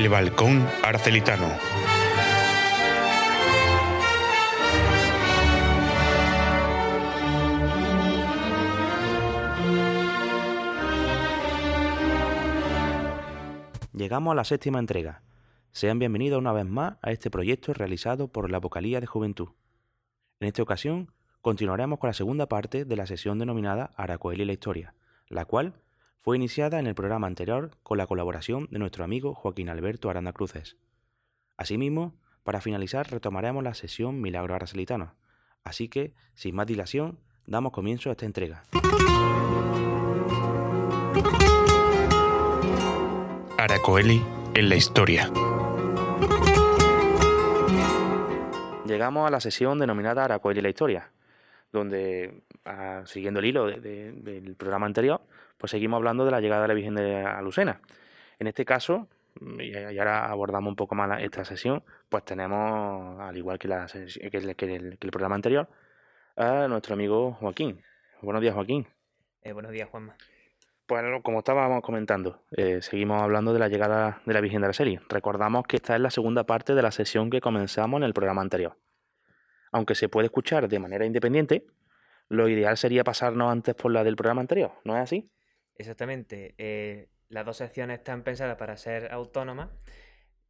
El Balcón Arcelitano. Llegamos a la séptima entrega. Sean bienvenidos una vez más a este proyecto realizado por la Vocalía de Juventud. En esta ocasión continuaremos con la segunda parte de la sesión denominada Aracoeli y la Historia, la cual fue iniciada en el programa anterior con la colaboración de nuestro amigo Joaquín Alberto Aranda Cruces. Asimismo, para finalizar retomaremos la sesión Milagro Arcelitano. Así que, sin más dilación, damos comienzo a esta entrega. Aracoeli en la historia. Llegamos a la sesión denominada Aracoeli y la historia, donde, ah, siguiendo el hilo de- de- del programa anterior, pues seguimos hablando de la llegada de la Virgen de Alucena. En este caso, mm, y ahora abordamos un poco más esta sesión, pues tenemos, al igual que, la ses- que el, que el- que el programa anterior, a nuestro amigo Joaquín. Buenos días, Joaquín. Eh, buenos días, Juanma. Pues como estábamos comentando, eh, seguimos hablando de la llegada de la Virgen de la serie. Recordamos que esta es la segunda parte de la sesión que comenzamos en el programa anterior. Aunque se puede escuchar de manera independiente, lo ideal sería pasarnos antes por la del programa anterior, ¿no es así? Exactamente. eh, las dos secciones están pensadas para ser autónomas.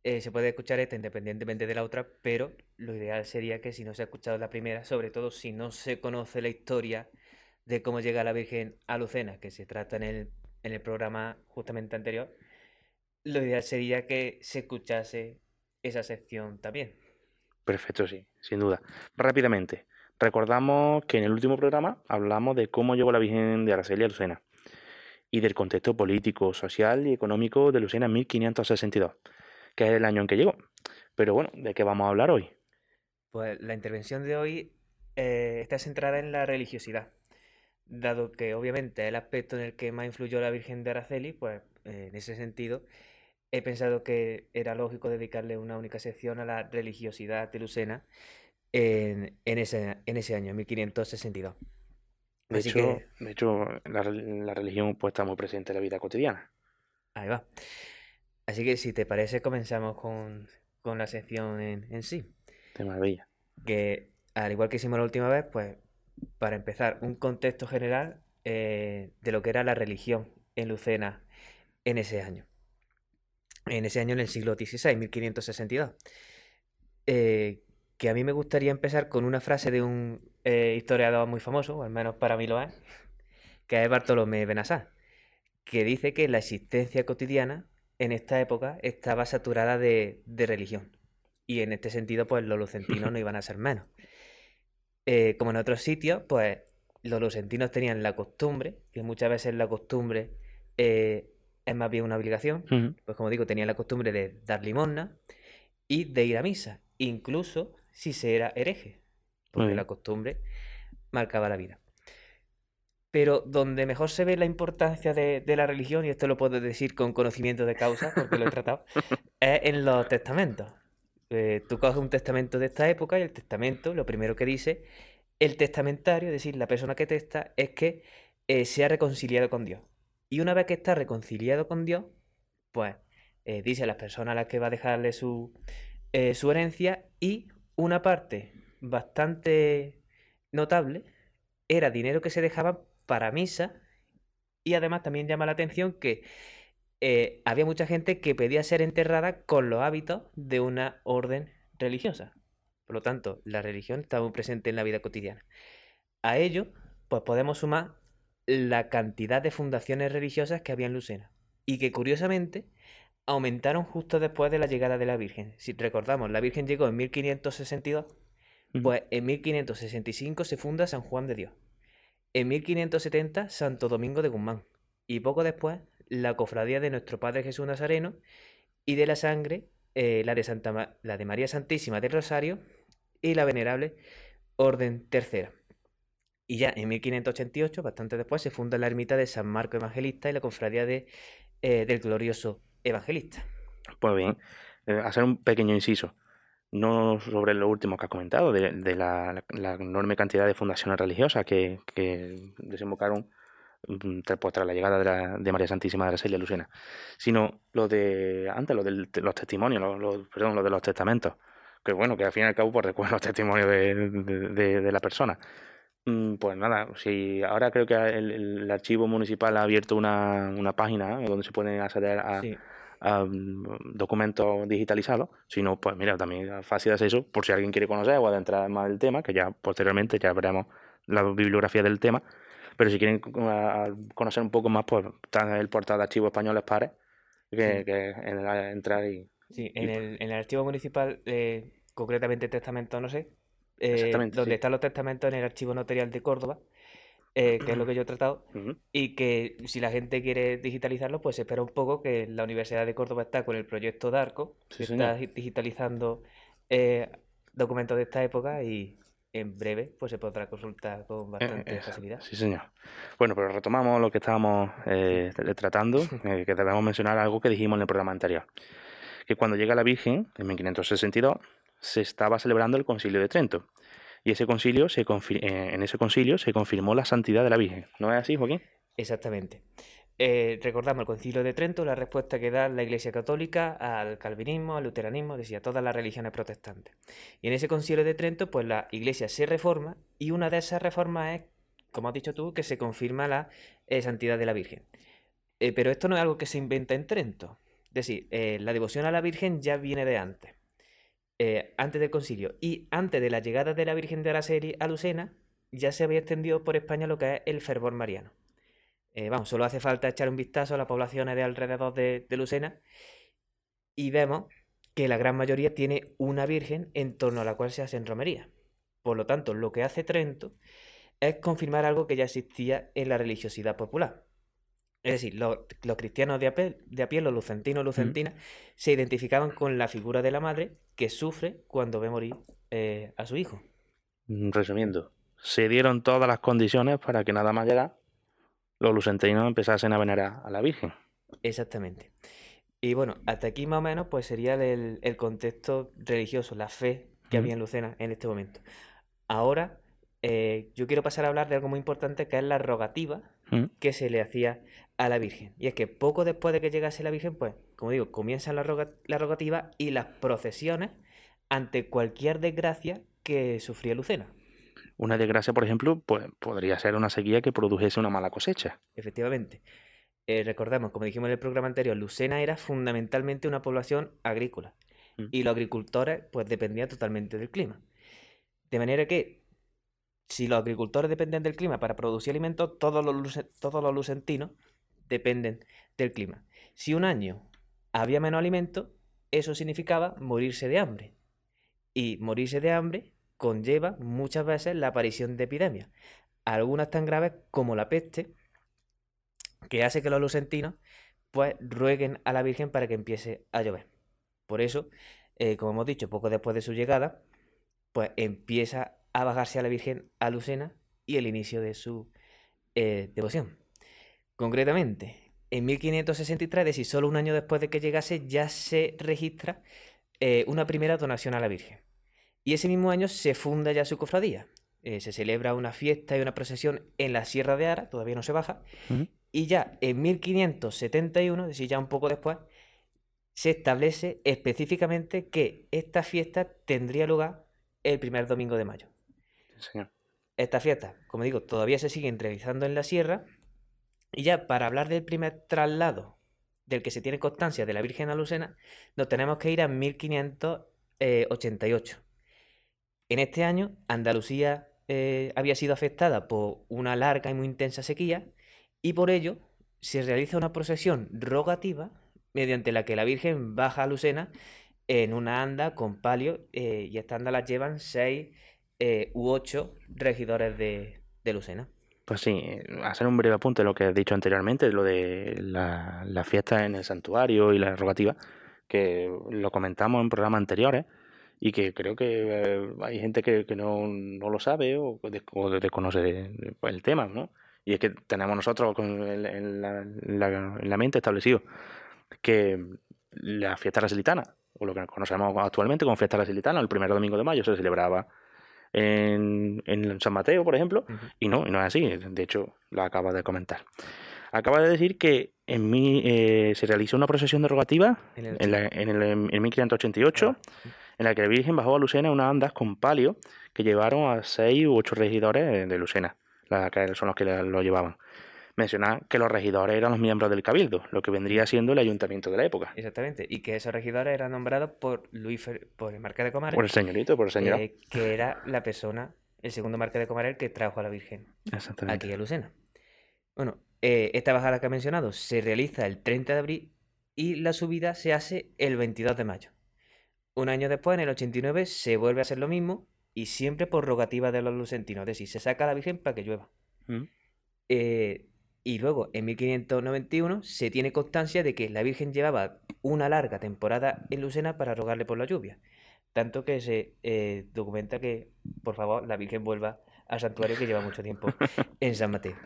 eh, se puede escuchar esta independientemente de la otra, pero lo ideal sería que si no se ha escuchado la primera, sobre todo si no se conoce la historia de cómo llega la Virgen a Lucena, que se trata en el, en el programa justamente anterior, lo ideal sería que se escuchase esa sección también. Perfecto, sí, sin duda. Rápidamente, recordamos que en el último programa hablamos de cómo llegó la Virgen de Araceli a Lucena y del contexto político, social y económico de Lucena en 1562, que es el año en que llegó. Pero bueno, ¿de qué vamos a hablar hoy? Pues la intervención de hoy eh, está centrada en la religiosidad, dado que obviamente el aspecto en el que más influyó la Virgen de Araceli, pues eh, en ese sentido he pensado que era lógico dedicarle una única sección a la religiosidad de Lucena en, en ese año, 1562. De Así hecho, que de hecho la, la religión pues, está muy presente en la vida cotidiana. ahí va. Así que si te parece, comenzamos con, con la sección en, en sí. De maravilla. que al igual que hicimos la última vez, pues para empezar, un contexto general eh, de lo que era la religión en Lucena en ese año. En ese año, en el siglo XVI, 1562. Eh, que a mí me gustaría empezar con una frase de un eh, historiador muy famoso, o al menos para mí lo es, que es Bartolomé Benassar, que dice que la existencia cotidiana en esta época estaba saturada de, de religión. Y en este sentido, pues los lucentinos no iban a ser menos. Eh, como en otros sitios, pues los lucentinos tenían la costumbre, que muchas veces la costumbre eh, es más bien una obligación, pues como digo, tenían la costumbre de dar limosna y de ir a misa, incluso si se era hereje, porque la costumbre marcaba la vida. Pero donde mejor se ve la importancia de, de la religión, y esto lo puedo decir con conocimiento de causa, porque lo he tratado, es en los testamentos. Eh, tú coges un testamento de esta época y el testamento, lo primero que dice, el testamentario, es decir, la persona que testa, es que eh, se ha reconciliado con Dios. Y una vez que está reconciliado con Dios, pues eh, dice a las personas a las que va a dejarle su, eh, su herencia y una parte bastante notable era dinero que se dejaba para misa y además también llama la atención que eh, había mucha gente que pedía ser enterrada con los hábitos de una orden religiosa. Por lo tanto, la religión está muy presente en la vida cotidiana. A ello, pues podemos sumar la cantidad de fundaciones religiosas que había en Lucena y que curiosamente aumentaron justo después de la llegada de la Virgen. Si recordamos, la Virgen llegó en 1562, Ujú. pues en 1565 se funda San Juan de Dios. En 1570 Santo Domingo de Guzmán y poco después la cofradía de nuestro Padre Jesús Nazareno y de la sangre eh, la, de Santa Ma- la de María Santísima del Rosario y la venerable Orden Tercera. Y ya en 1588, bastante después, se funda la ermita de San Marco Evangelista y la cofradía de, eh, del glorioso Evangelista. Pues bien, eh, hacer un pequeño inciso. No sobre lo último que has comentado, de, de la, la enorme cantidad de fundaciones religiosas que, que desembocaron mm, tras, pues, tras la llegada de, la- de María Santísima de la Celia Lucena, sino lo de antes, lo de los testimonios, lo, lo- perdón, lo de los testamentos, que bueno, que al fin y al cabo pues recuerdan los testimonios de la persona. Mm, Pues nada, si ahora creo que el, el archivo municipal ha abierto una, una página ¿eh? donde se pueden acceder a, Sí. a, mm, documentos digitalizados, si no, pues mira, también es fácil de acceso por si alguien quiere conocer o adentrar más del tema, que ya posteriormente ya veremos la bibliografía del tema, pero si quieren a- conocer un poco más, pues está el portal de archivos españoles pares, que, Sí. que en la- entrar y... Sí, y el, en el archivo municipal, eh, concretamente testamento, no sé, eh, donde sí. están los testamentos en el archivo notarial de Córdoba, eh, que es lo que yo he tratado, y que si la gente quiere digitalizarlo, pues se espera un poco que la Universidad de Córdoba está con el proyecto Darko, Sí, que está gi- digitalizando eh, documentos de esta época y en breve pues se podrá consultar con Eh, bastante facilidad. Sí, señor. Bueno, pero retomamos lo que estábamos eh, tra- tratando, eh, que debemos mencionar algo que dijimos en el programa anterior, que cuando llega la Virgen, en 1562, se estaba celebrando el Concilio de Trento, y ese concilio se eh, en ese concilio se confirmó la santidad de la Virgen. ¿No es así, Joaquín? Exactamente. Eh, recordamos el Concilio de Trento, la respuesta que da la Iglesia Católica al calvinismo, al luteranismo, es decir, a todas las religiones protestantes. Y en ese Concilio de Trento, pues la Iglesia se reforma y una de esas reformas es, como has dicho tú, que se confirma la eh, santidad de la Virgen. Pero esto no es algo que se inventa en Trento. Es decir, la devoción a la Virgen ya viene de antes, eh, antes del concilio. Y antes de la llegada de la Virgen de Araceli a Lucena, ya se había extendido por España lo que es el fervor mariano. Eh, vamos, solo hace falta echar un vistazo a las poblaciones de alrededor de, de Lucena y vemos que la gran mayoría tiene una virgen en torno a la cual se hacen romerías. Por lo tanto, lo que hace Trento es confirmar algo que ya existía en la religiosidad popular. Es decir, los, los cristianos de a, pie, de a pie, los lucentinos, lucentinas, se identificaban con la figura de la madre que sufre cuando ve morir eh, a su hijo. Mm, Resumiendo, se dieron todas las condiciones para que nada más llegar, los lucentinos empezasen a venerar a la Virgen. Exactamente. Y bueno, hasta aquí más o menos pues sería el, el contexto religioso, la fe que había en Lucena en este momento. Ahora eh, yo quiero pasar a hablar de algo muy importante que es la rogativa que se le hacía a la Virgen. Y es que poco después de que llegase la Virgen, pues, como digo, comienzan la, roga- la rogativa y las procesiones ante cualquier desgracia que sufría Lucena. Una desgracia, por ejemplo, pues podría ser una sequía que produjese una mala cosecha. Efectivamente. Eh, recordemos, como dijimos en el programa anterior, Lucena era fundamentalmente una población agrícola Mm. y los agricultores pues dependían totalmente del clima. De manera que si los agricultores dependen del clima para producir alimentos, todos los, luce- todos los lucentinos dependen del clima. Si un año había menos alimento, eso significaba morirse de hambre. Y morirse de hambre conlleva muchas veces la aparición de epidemias, algunas tan graves como la peste, que hace que los lucentinos pues rueguen a la Virgen para que empiece a llover. Por eso, eh, como hemos dicho, poco después de su llegada, pues empieza a bajarse a la Virgen a Lucena y el inicio de su eh, devoción. Concretamente, en 1563, es decir, solo un año después de que llegase, ya se registra eh, una primera donación a la Virgen. Y ese mismo año se funda ya su cofradía. Eh, se celebra una fiesta y una procesión en la Sierra de Ara, todavía no se baja, y ya en 1571, es decir, ya un poco después, se establece específicamente que esta fiesta tendría lugar el primer domingo de mayo. Sí, señor. Esta fiesta, como digo, todavía se siguen realizando en la sierra. Y ya para hablar del primer traslado del que se tiene constancia de la Virgen a Lucena, nos tenemos que ir a 1588. En este año, Andalucía eh, había sido afectada por una larga y muy intensa sequía y por ello se realiza una procesión rogativa mediante la que la Virgen baja a Lucena en una anda con palio eh, y esta anda la llevan seis eh, u ocho regidores de, de Lucena. Pues sí, hacer un breve apunte de lo que he dicho anteriormente, lo de la, la fiesta en el santuario y la rogativa, que lo comentamos en programas anteriores y que creo que eh, hay gente que, no, no lo sabe o, des- o desconoce de- el tema, ¿no? Y es que tenemos nosotros en, la, en la- en la mente establecido que la fiesta racelitana, o lo que conocemos actualmente como fiesta racelitana, el primer domingo de mayo se celebraba en, en San Mateo, por ejemplo, y no, y no es así, de hecho lo acaba de comentar. Acaba de decir que en mi, eh, se realizó una procesión derogativa En el en, la- en el, en 1588 Ah, en la que la Virgen bajó a Lucena en unas andas con palio que llevaron a seis u ocho regidores de Lucena, la que son los que la- lo llevaban. Mencionar que los regidores eran los miembros del cabildo, lo que vendría siendo el ayuntamiento de la época. Exactamente. Y que esos regidores eran nombrados por Luis Fer- por el marqués de Comares, Por el señorito, por el señor. eh, que era la persona, el segundo marqués de Comares que trajo a la Virgen Exactamente. aquí a Lucena. Bueno, eh, esta bajada que ha mencionado se realiza el 30 de abril y la subida se hace el 22 de mayo. Un año después, en el 89, se vuelve a hacer lo mismo y siempre por rogativa de los lucentinos, es decir, se saca a la Virgen para que llueva. Mm. Eh, y luego, en 1591, se tiene constancia de que la Virgen llevaba una larga temporada en Lucena para rogarle por la lluvia. Tanto que se eh, documenta que, por favor, la Virgen vuelva al santuario que lleva mucho tiempo en San Mateo.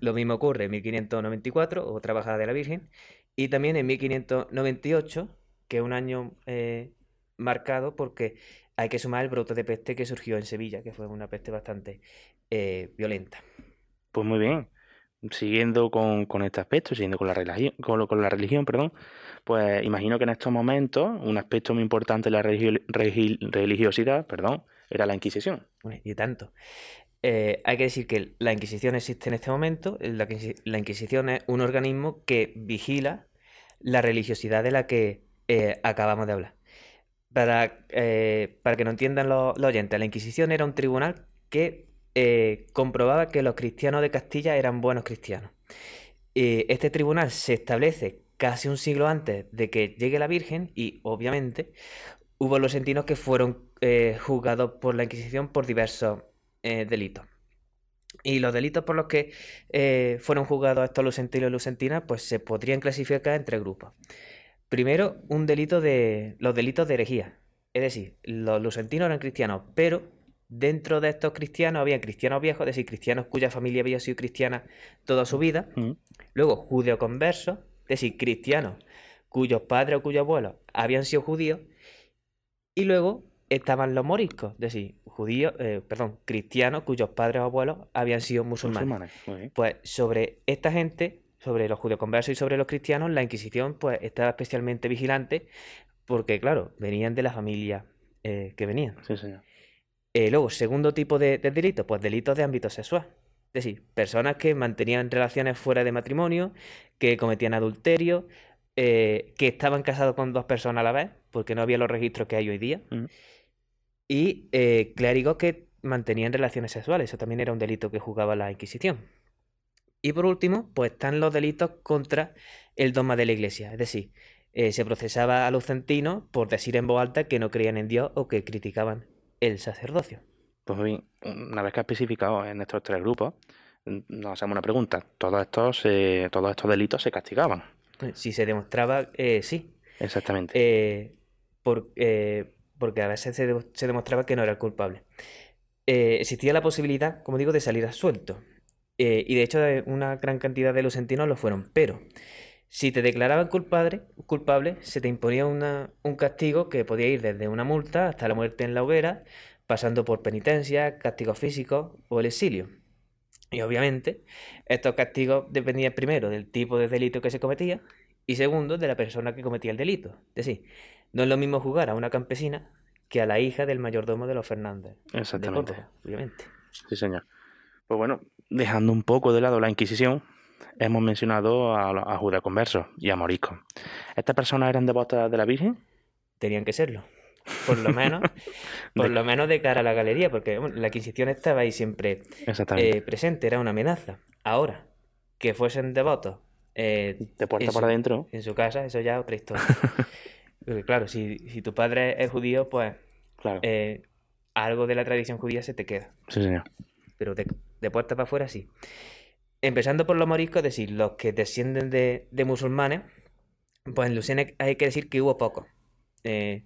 Lo mismo ocurre en 1594, otra bajada de la Virgen, y también en 1598, que es un año eh, marcado porque hay que sumar el brote de peste que surgió en Sevilla, que fue una peste bastante eh, violenta. Pues muy bien. Siguiendo con, con este aspecto, siguiendo con la religión, con, la religión, perdón, pues imagino que en estos momentos un aspecto muy importante de la religiosidad, perdón, era la Inquisición. Y tanto. Eh, hay que decir que la Inquisición existe en este momento. La Inquisición es un organismo que vigila la religiosidad de la que eh, acabamos de hablar. Para, eh, para que no entiendan los, los oyentes, la Inquisición era un tribunal que eh, comprobaba que los cristianos de Castilla eran buenos cristianos. Eh, este tribunal se establece casi un siglo antes de que llegue la Virgen y obviamente hubo lucentinos que fueron eh, juzgados por la Inquisición por diversos delitos. Y los delitos por los que fueron juzgados estos lucentinos y lucentinas, pues se podrían clasificar en tres grupos. Primero, un delito de los delitos de herejía. Es decir, los lucentinos eran cristianos, pero dentro de estos cristianos había cristianos viejos, es decir, cristianos cuya familia había sido cristiana toda su vida. Mm. Luego, judeoconversos, es decir, cristianos cuyos padres o cuyos abuelos habían sido judíos. Y luego estaban los moriscos, es decir, judíos, eh, perdón, cristianos cuyos padres o abuelos habían sido musulmanes. Pues sobre esta gente, sobre los judeoconversos y sobre los cristianos, la Inquisición pues estaba especialmente vigilante porque, claro, venían de la familia eh, que venían. Sí, señor. Eh, luego, segundo tipo de, de delito, pues delitos de ámbito sexual. Es decir, personas que mantenían relaciones fuera de matrimonio, que cometían adulterio, eh, que estaban casados con dos personas a la vez, porque no había los registros que hay hoy día, Mm. y eh, clérigos que mantenían relaciones sexuales. Eso también era un delito que juzgaba la Inquisición. Y por último, pues están los delitos contra el dogma de la Iglesia. Es decir, eh, se procesaba a los centinos por decir en voz alta que no creían en Dios o que criticaban el sacerdocio. Pues bien, una vez que has especificado en estos tres grupos, nos hacemos una pregunta. ¿Todos estos, eh, todos estos delitos se castigaban? Si se demostraba, eh, sí. Exactamente. Eh, por- eh, porque a veces se, de- se demostraba que no era el culpable. Eh, existía la posibilidad, como digo, de salir a suelto. Y de hecho, una gran cantidad de lucentinos lo fueron. Pero si te declaraban culpable, culpable se te imponía una- un castigo que podía ir desde una multa hasta la muerte en la hoguera, pasando por penitencia, castigos físicos o el exilio. Y obviamente, estos castigos dependían primero del tipo de delito que se cometía y segundo de la persona que cometía el delito. Es decir, no es lo mismo jugar a una campesina que a la hija del mayordomo de los Fernández. de Exactamente. Córdoba, obviamente. Sí, señor. Pues bueno, dejando un poco de lado la Inquisición, hemos mencionado a, a Judas conversos y a moriscos. ¿Estas personas eran devotas de la Virgen? Tenían que serlo. Por lo menos, por De- lo menos de cara a la galería, porque bueno, la Inquisición estaba ahí siempre eh, presente, era una amenaza. Ahora, que fuesen devotos eh, de puerta para adentro. en su casa, eso ya es otra historia. Porque claro, si, si tu padre es judío, pues Claro. eh, algo de la tradición judía se te queda. sí, señor. pero de, de puerta para afuera sí. Empezando por los moriscos, decir, los que descienden de, musulmanes, pues en Lucena hay que decir que hubo pocos. Eh,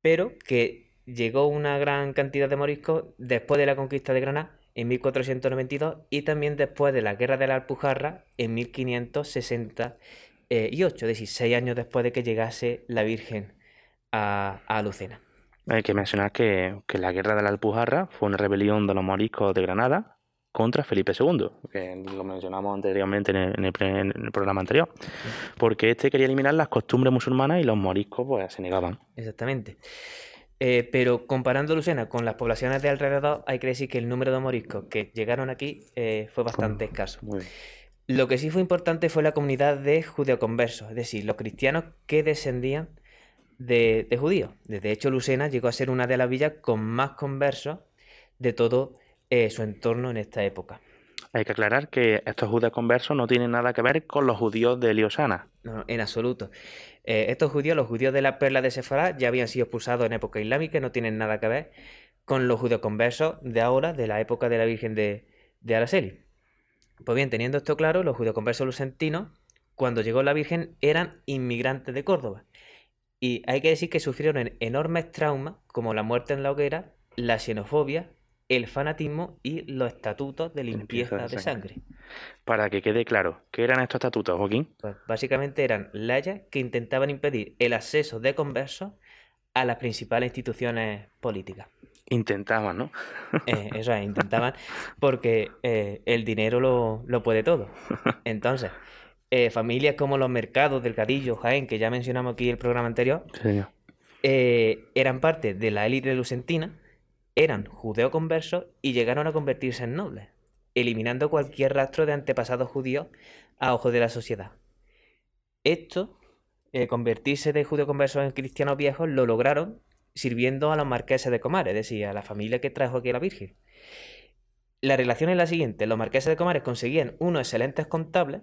pero que llegó una gran cantidad de moriscos después de la conquista de Granada en 1492 y también después de la guerra de la Alpujarra en 1568, es decir, seis años después de que llegase la Virgen a, a Lucena. Hay que mencionar que, que la Guerra de la Alpujarra fue una rebelión de los moriscos de Granada contra Felipe II, que lo mencionamos anteriormente en el, en el pre- en el programa anterior, porque este quería eliminar las costumbres musulmanas y los moriscos pues se negaban. Exactamente. Eh, pero comparando Lucena con las poblaciones de alrededor, hay que decir que el número de moriscos que llegaron aquí eh, fue bastante escaso. Muy bien. Lo que sí fue importante fue la comunidad de judeoconversos, es decir, los cristianos que descendían de, de judíos. De hecho, Lucena llegó a ser una de las villas con más conversos de todo eh, su entorno en esta época. Hay que aclarar que estos judíos conversos no tienen nada que ver con los judíos de Liosana. No, no, en absoluto. Eh, estos judíos, los judíos de la perla de Sefará, ya habían sido expulsados en época islámica y no tienen nada que ver con los judíos conversos de ahora, de la época de la Virgen de, de Araceli. Pues bien, teniendo esto claro, los judíos conversos lucentinos, cuando llegó la Virgen, eran inmigrantes de Córdoba. Y hay que decir que sufrieron en- enormes traumas, como la muerte en la hoguera, la xenofobia, el fanatismo y los estatutos de Limpieza limpieza de sangre. Para que quede claro, ¿qué eran estos estatutos, Joaquín? Pues básicamente eran leyes que intentaban impedir el acceso de conversos a las principales instituciones políticas. Intentaban, ¿no? Eh, eso es, intentaban porque eh, el dinero lo, lo puede todo. Entonces, eh, familias como los mercados del Cadillo, Jaén, que ya mencionamos aquí el programa anterior, Sí, eh, eran parte de la élite lucentina, eran judeo-conversos y llegaron a convertirse en nobles, eliminando cualquier rastro de antepasados judíos a ojos de la sociedad. Esto, eh, convertirse de judeo-conversos en cristianos viejos, lo lograron sirviendo a los marqueses de Comares, es decir, a la familia que trajo aquí a la Virgen. La relación es la siguiente, los marqueses de Comares conseguían unos excelentes contables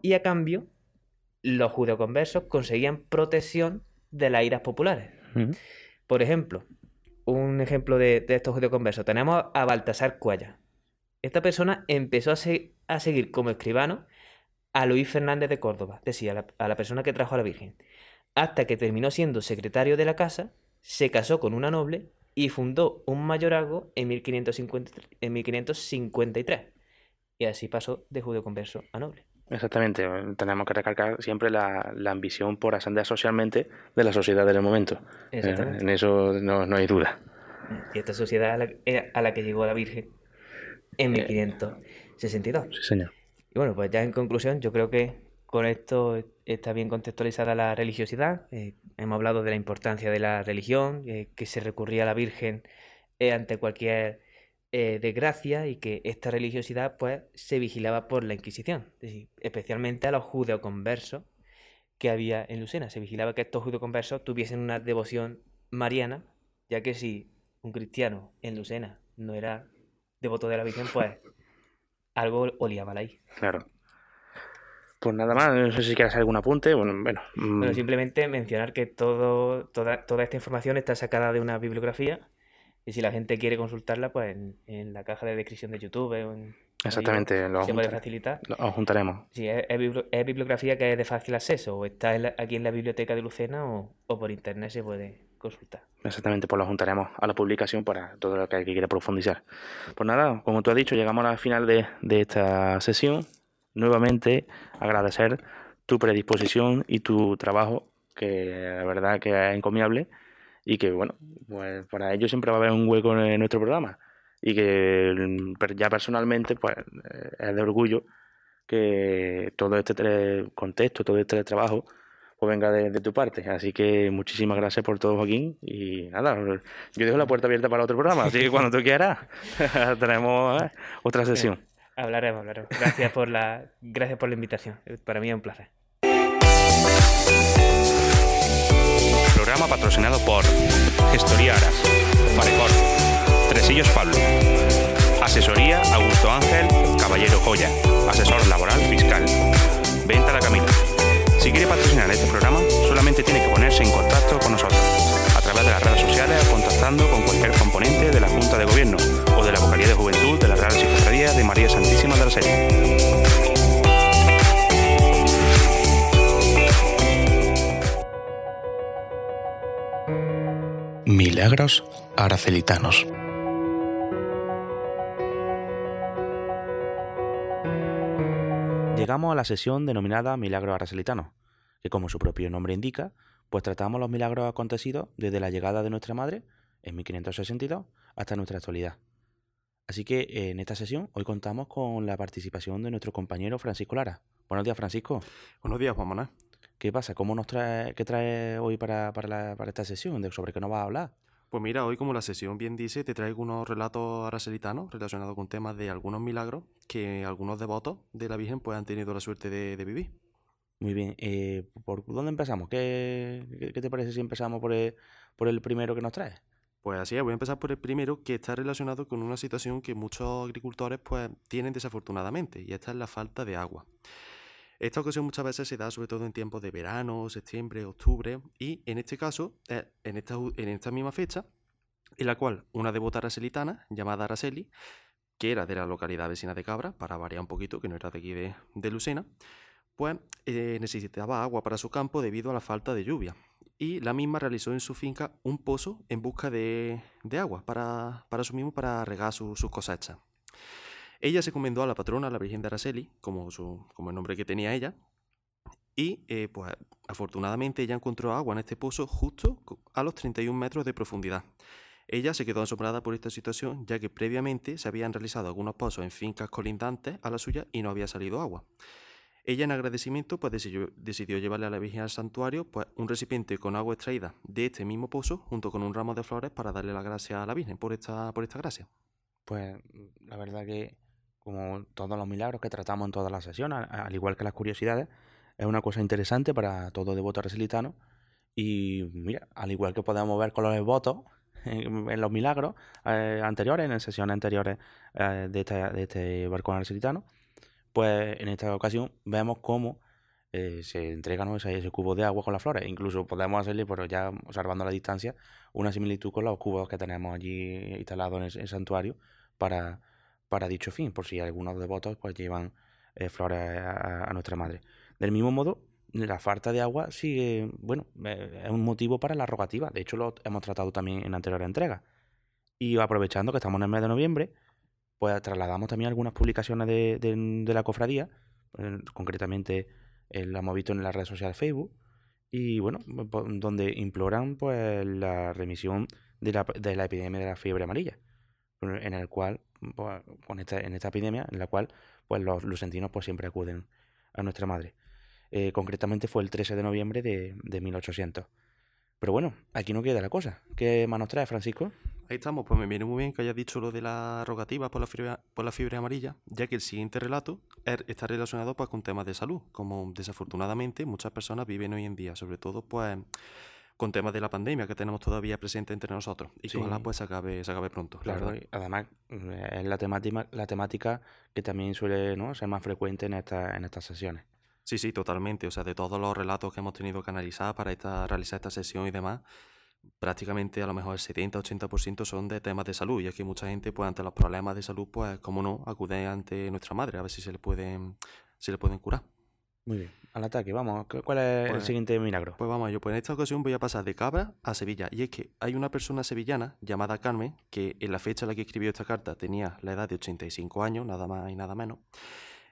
y a cambio los judeoconversos conseguían protección de las iras populares. Por ejemplo, un ejemplo de, de estos judeoconversos. Tenemos a Baltasar Cuella. Esta persona empezó a, se- a seguir como escribano a Luis Fernández de Córdoba, es decir, a la, a la persona que trajo a la Virgen, hasta que terminó siendo secretario de la casa, se casó con una noble y fundó un mayorazgo en 1553. En 1553. Y así pasó de judeoconverso a noble. Exactamente. Tenemos que recalcar siempre la, la ambición por ascender socialmente de la sociedad del momento. Eh, Exactamente. en eso no, no hay duda. Y esta sociedad a la, era a la que llegó la Virgen en 1562. Sí, señor. Y bueno, pues ya en conclusión, yo creo que con esto está bien contextualizada la religiosidad. Eh, hemos hablado de la importancia de la religión, eh, que se recurría a la Virgen eh, ante cualquier eh, desgracia y que esta religiosidad pues se vigilaba por la Inquisición, es decir, especialmente a los judeoconversos que había en Lucena. Se vigilaba que estos judeoconversos tuviesen una devoción mariana, ya que si un cristiano en Lucena no era devoto de la Virgen, pues algo olía mal ahí. Claro. Pues nada más, no sé si quieres hacer algún apunte. Bueno, bueno. mm, Bueno, simplemente mencionar que todo, toda, toda esta información está sacada de una bibliografía y si la gente quiere consultarla, pues en, en la caja de descripción de YouTube o en, exactamente, lo, se puede facilitar. lo juntaremos. Sí, es, es bibli- es bibliografía que es de fácil acceso, o está en la- aquí en la biblioteca de Lucena o, o por internet se puede consultar. Exactamente, pues lo juntaremos a la publicación para todo lo que, que quiera profundizar. Pues nada, como tú has dicho, llegamos al final de, de esta sesión. Nuevamente agradecer tu predisposición y tu trabajo, que la verdad que es encomiable y que bueno, pues para ello siempre va a haber un hueco en nuestro programa y que mm, ya personalmente pues eh, es de orgullo que todo este contexto, todo este trabajo pues venga de, de tu parte. Así que muchísimas gracias por todo, Joaquín. Y nada, yo dejo la puerta abierta para otro programa, así que cuando tú quieras, tenemos eh, otra sesión. Hablaremos, hablaremos. Gracias por la, gracias por la invitación. Para mí es un placer. Patrocinado por Gestoría Aras, Parecor, Tresillos Pablo, Asesoría Augusto Ángel Caballero Joya, Asesor Laboral Fiscal, Venta La Camila. Si quiere patrocinar este programa, solamente tiene que ponerse en contacto con nosotros a través de las redes sociales o contactando con cualquier componente de la Junta de Gobierno o de la Vocalía de Juventud de la Real Cofradía de María Santísima de la Serie. Milagros Aracelitanos. Llegamos a la sesión denominada Milagro Aracelitano, que como su propio nombre indica, pues tratamos los milagros acontecidos desde la llegada de nuestra madre en 1562 hasta nuestra actualidad. Así que en esta sesión hoy contamos con la participación de nuestro compañero Francisco Lara. Buenos días, Francisco. Buenos días, Juan Manuel. ¿Qué pasa? ¿Cómo nos trae, qué trae hoy para, para, para esta sesión? ¿De ¿Sobre qué nos vas a hablar? Pues mira, hoy como la sesión bien dice, te traigo unos relatos araselitanos relacionados con temas de algunos milagros que algunos devotos de la Virgen pues han tenido la suerte de, de vivir. Muy bien. Eh, ¿Por dónde empezamos? ¿Qué, qué, qué te parece si empezamos por el, por el primero que nos trae? Pues así es, voy a empezar por el primero que está relacionado con una situación que muchos agricultores pues tienen desafortunadamente y esta es la falta de agua. Esta ocasión muchas veces se da sobre todo en tiempos de verano, septiembre, octubre y en este caso, eh, en, esta, misma fecha, en la cual una devota araselitana llamada Araceli, que era de la localidad vecina de Cabra, para variar un poquito, que no era de aquí de, Lucena, pues eh, necesitaba agua para su campo debido a la falta de lluvia. Y la misma realizó en su finca un pozo en busca de, agua para, su mismo, para regar sus su cosechas. Ella se encomendó a la patrona, la Virgen de Araceli, como, su, como el nombre que tenía ella, y eh, pues afortunadamente ella encontró agua en este pozo justo a los 31 metros de profundidad. Ella se quedó asombrada por esta situación, ya que previamente se habían realizado algunos pozos en fincas colindantes a la suya y no había salido agua. Ella en agradecimiento pues decidió, llevarle a la Virgen al santuario pues, un recipiente con agua extraída de este mismo pozo junto con un ramo de flores para darle la gracia a la Virgen por esta, por esta gracia. Pues la verdad que como todos los milagros que tratamos en todas las sesiones, al igual que las curiosidades, es una cosa interesante para todo devoto resilitano. Y mira, al igual que podemos ver con los devotos en, los milagros eh, anteriores, en sesiones anteriores eh, de, este, de este barco resilitano, pues en esta ocasión vemos cómo eh, se entrega ¿no? ese, cubo de agua con las flores. Incluso podemos hacerle, pero ya observando la distancia, una similitud con los cubos que tenemos allí instalados en el santuario para para dicho fin, por si algunos devotos pues llevan eh, flores a, nuestra madre. Del mismo modo, la falta de agua sigue, bueno, eh, es un motivo para la rogativa. De hecho, lo hemos tratado también en anterior entrega. Y aprovechando que estamos en el mes de noviembre, pues trasladamos también algunas publicaciones de, de, la cofradía, concretamente eh, la hemos visto en la red social Facebook, y bueno, donde imploran pues la remisión de la, de la epidemia de la fiebre amarilla, en el cual pues, con esta, en esta epidemia en la cual pues, los lucentinos pues, siempre acuden a nuestra madre. Eh, concretamente fue el 13 de noviembre de, de 1800. Pero bueno, aquí no queda la cosa. ¿Qué más nos trae, Francisco? Ahí estamos, pues me viene muy bien que hayas dicho lo de la rogativa por la fiebre, por la fiebre amarilla, ya que el siguiente relato está relacionado pues, con temas de salud, como desafortunadamente muchas personas viven hoy en día, sobre todo pues con temas de la pandemia que tenemos todavía presente entre nosotros y sí. que ojalá pues se acabe, se acabe pronto. Claro, además es la temática, la temática que también suele ¿no? ser más frecuente en, esta, en estas sesiones. Sí, sí, totalmente. O sea, de todos los relatos que hemos tenido que analizar para esta, realizar esta sesión y demás, prácticamente a lo mejor el 70-80% son de temas de salud. Y aquí mucha gente, pues ante los problemas de salud, pues como no, acude ante nuestra madre a ver si se le pueden, se le pueden curar. Muy bien, al ataque, vamos. ¿Cuál es pues, el siguiente milagro? Pues vamos, yo pues en esta ocasión voy a pasar de Cabra a Sevilla. Y es que hay una persona sevillana llamada Carmen, que en la fecha en la que escribió esta carta tenía la edad de 85 años, nada más y nada menos,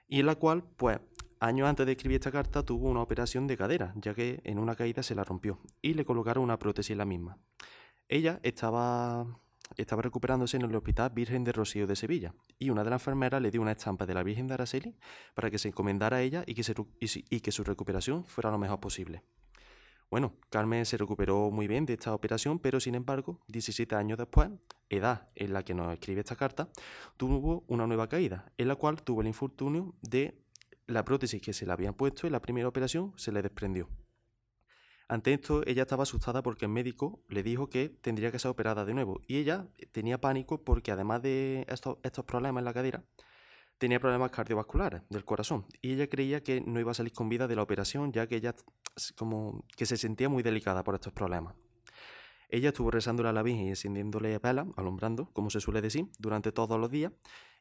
y en la cual, pues, años antes de escribir esta carta tuvo una operación de cadera, ya que en una caída se la rompió, y le colocaron una prótesis en la misma. Ella estaba estaba recuperándose en el Hospital Virgen de Rocío de Sevilla y una de las enfermeras le dio una estampa de la Virgen de Araceli para que se encomendara a ella y que, y que su recuperación fuera lo mejor posible. Bueno, Carmen se recuperó muy bien de esta operación, pero sin embargo, 17 años después, edad en la que nos escribe esta carta, tuvo una nueva caída, en la cual tuvo el infortunio de la prótesis que se le habían puesto en la primera operación se le desprendió. Ante esto, ella estaba asustada porque el médico le dijo que tendría que ser operada de nuevo. Y ella tenía pánico porque además de estos, problemas en la cadera, tenía problemas cardiovasculares del corazón. Y ella creía que no iba a salir con vida de la operación, ya que ella como que se sentía muy delicada por estos problemas. Ella estuvo rezándole a la Virgen y encendiéndole vela, alumbrando, como se suele decir, durante todos los días.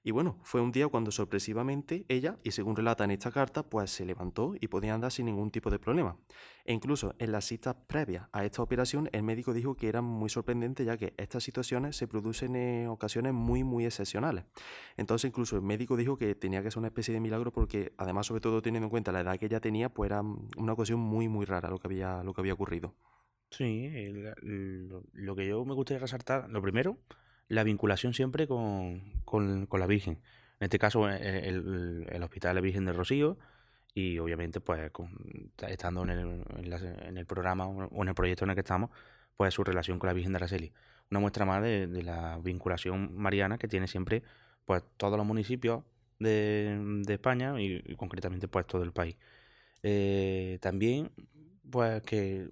Y bueno, fue un día cuando sorpresivamente ella, y según relata en esta carta, pues se levantó y podía andar sin ningún tipo de problema. E incluso en las citas previas a esta operación, el médico dijo que era muy sorprendente ya que estas situaciones se producen en ocasiones muy, muy excepcionales. Entonces incluso el médico dijo que tenía que ser una especie de milagro porque además, sobre todo teniendo en cuenta la edad que ella tenía, pues era una ocasión muy, muy rara lo que había, lo que había ocurrido. Sí, lo, que yo me gustaría resaltar, lo primero, la vinculación siempre con, la Virgen. En este caso, eh, el, Hospital de la Virgen de Rocío y obviamente, pues, estando en el, en, el, programa o en el proyecto en el que estamos, pues su relación con la Virgen de Araceli. Una muestra más de, la vinculación mariana que tiene siempre, pues, todos los municipios de, España y, concretamente, pues, todo el país. Eh, también pues que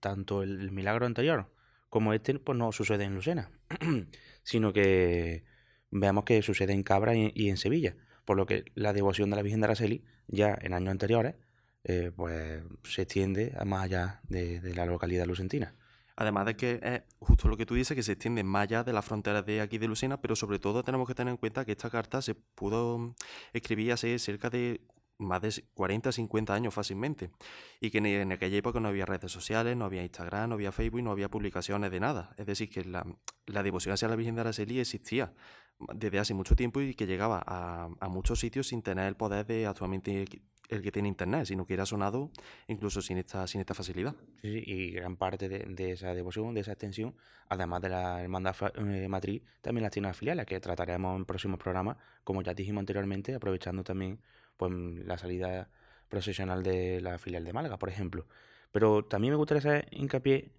tanto el milagro anterior como este pues no sucede en Lucena, sino que veamos que sucede en Cabra y, en Sevilla, por lo que la devoción de la Virgen de Araceli ya en años anteriores eh, pues se extiende a más allá de, la localidad lucentina. Además de que es justo lo que tú dices, que se extiende más allá de las fronteras de aquí de Lucena, pero sobre todo tenemos que tener en cuenta que esta carta se pudo escribir hace cerca de más de 40, 50 años fácilmente. Y que en aquella época no había redes sociales, no había Instagram, no había Facebook, no había publicaciones de nada. Es decir, que la, devoción hacia la Virgen de Araceli existía desde hace mucho tiempo y que llegaba a, a muchos sitios sin tener el poder de actualmente el que tiene internet, sino que era sonado incluso sin esta, sin esta facilidad. Sí, y gran parte de, esa devoción, de esa extensión, además de la hermandad eh, matriz, también las tiene filiales, que trataremos en próximos programas, como ya dijimos anteriormente, aprovechando también pues, la salida procesional de la filial de Málaga, por ejemplo. Pero también me gustaría hacer hincapié,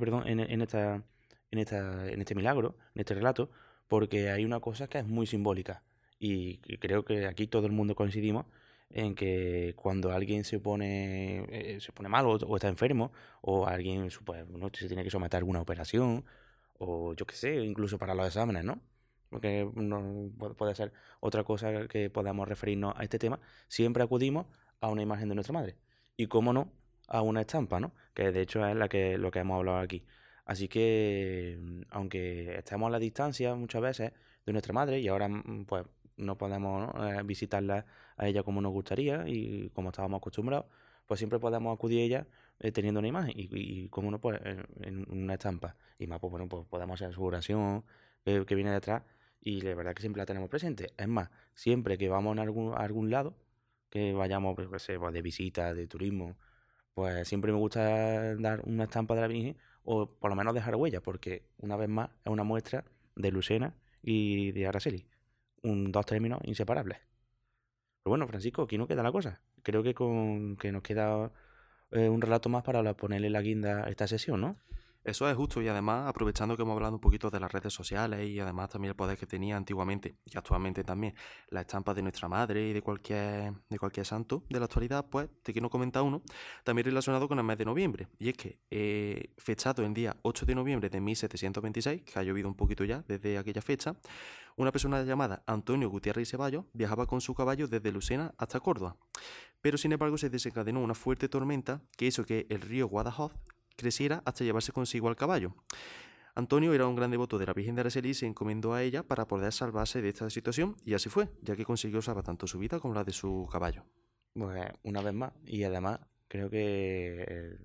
perdón, en, en, esta, en, esta, en este milagro, en este relato, porque hay una cosa que es muy simbólica y creo que aquí todo el mundo coincidimos en que cuando alguien se pone eh, se pone mal o, está enfermo o alguien pues, se tiene que someter a alguna operación o yo qué sé, incluso para los exámenes, ¿no? Porque no puede ser otra cosa que podamos referirnos a este tema, siempre acudimos a una imagen de nuestra madre y cómo no a una estampa, ¿no? Que de hecho es la que lo que hemos hablado aquí. Así que aunque estemos a la distancia muchas veces de nuestra madre y ahora mm, pues no podemos eh, visitarla a ella como nos gustaría y como estábamos acostumbrados, pues siempre podemos acudir a ella eh, teniendo una imagen y, y, como no, pues en, una estampa. Y más, pues bueno, pues podemos hacer su oración eh, que viene detrás y la verdad que siempre la tenemos presente. Es más, siempre que vamos a algún, algún lado, que vayamos pues, pues, de visita, de turismo, pues siempre me gusta dar una estampa de la Virgen o por lo menos dejar huella, porque una vez más es una muestra de Lucena y de Araceli un, dos términos inseparables. Pero bueno, Francisco, aquí no queda la cosa. Creo que con que nos queda eh, un relato más para ponerle la guinda a esta sesión, ¿no? Eso es justo y además aprovechando que hemos hablado un poquito de las redes sociales y además también el poder que tenía antiguamente y actualmente también la estampa de nuestra madre y de cualquier, de cualquier santo de la actualidad, pues te quiero comentar uno también relacionado con el mes de noviembre. Y es que eh, fechado el día 8 de noviembre de 1726, que ha llovido un poquito ya desde aquella fecha, una persona llamada Antonio Gutiérrez Ceballos viajaba con su caballo desde Lucena hasta Córdoba, pero sin embargo se desencadenó una fuerte tormenta que hizo que el río Guadajoz creciera hasta llevarse consigo al caballo. Antonio era un gran devoto de la Virgen de Araceli y se encomendó a ella para poder salvarse de esta situación, y así fue, ya que consiguió salvar tanto su vida como la de su caballo. Pues una vez más, y además creo que, eh,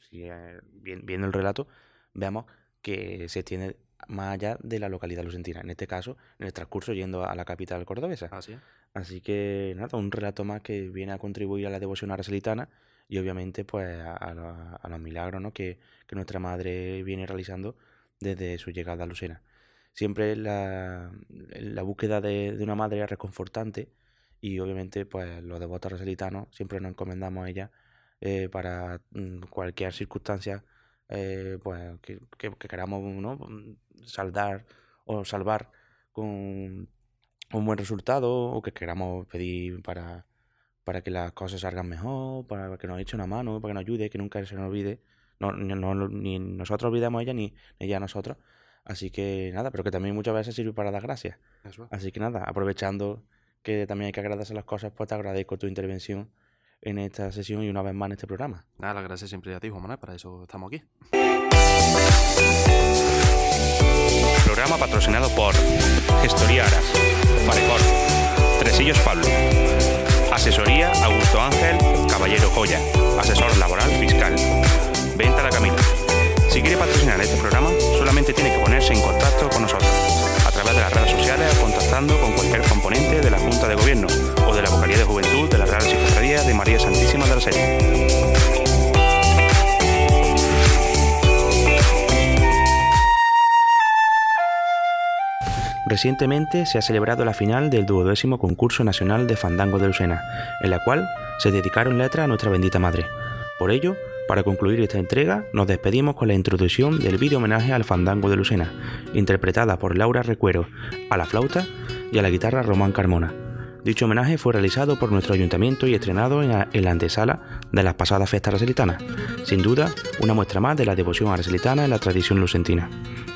si, eh, viendo el relato, veamos que se tiene más allá de la localidad lucentina, en este caso, en el transcurso yendo a la capital cordobesa. Así, Así que nada, un relato más que viene a contribuir a la devoción aracelitana y obviamente pues a, los milagros ¿no? que, nuestra madre viene realizando desde su llegada a Lucena. Siempre la, la búsqueda de, una madre es reconfortante y obviamente pues los devotos racelitanos siempre nos encomendamos a ella eh, para mm, cualquier circunstancia eh, pues que, queramos ¿no? saldar o salvar con un buen resultado o que queramos pedir para para que las cosas salgan mejor, para que nos eche una mano, para que nos ayude, que nunca se nos olvide. No, ni nosotros olvidemos a ella, ni ella a nosotros. Así que nada, pero que también muchas veces sirve para dar gracias. Así que nada, aprovechando que también hay que agradecer las cosas, pues te agradezco tu intervención en esta sesión y una vez más en este programa. Nada, las gracias siempre a ti, Juan Manuel, para eso estamos aquí. Programa patrocinado por Gestoría Aras Farecor, Tresillos Pablo. Asesoría Augusto Ángel Caballero Joya, asesor laboral fiscal. Venta La Camila. Si quiere patrocinar este programa, Recientemente se ha celebrado la final del duodécimo concurso nacional de Fandango de Lucena, en la cual se dedicaron letras a nuestra bendita madre. Por ello, para concluir esta entrega, nos despedimos con la introducción del vídeo homenaje al Fandango de Lucena, interpretada por Laura Recuero a la flauta y a la guitarra Román Carmona. Dicho homenaje fue realizado por nuestro ayuntamiento y estrenado en la, antesala de las pasadas fiestas aracelitanas. Sin duda, una muestra más de la devoción aracelitana en la tradición lucentina.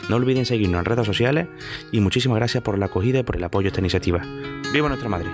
No olviden seguirnos en redes sociales y muchísimas gracias por la acogida y por el apoyo a esta iniciativa. ¡Viva nuestra madre!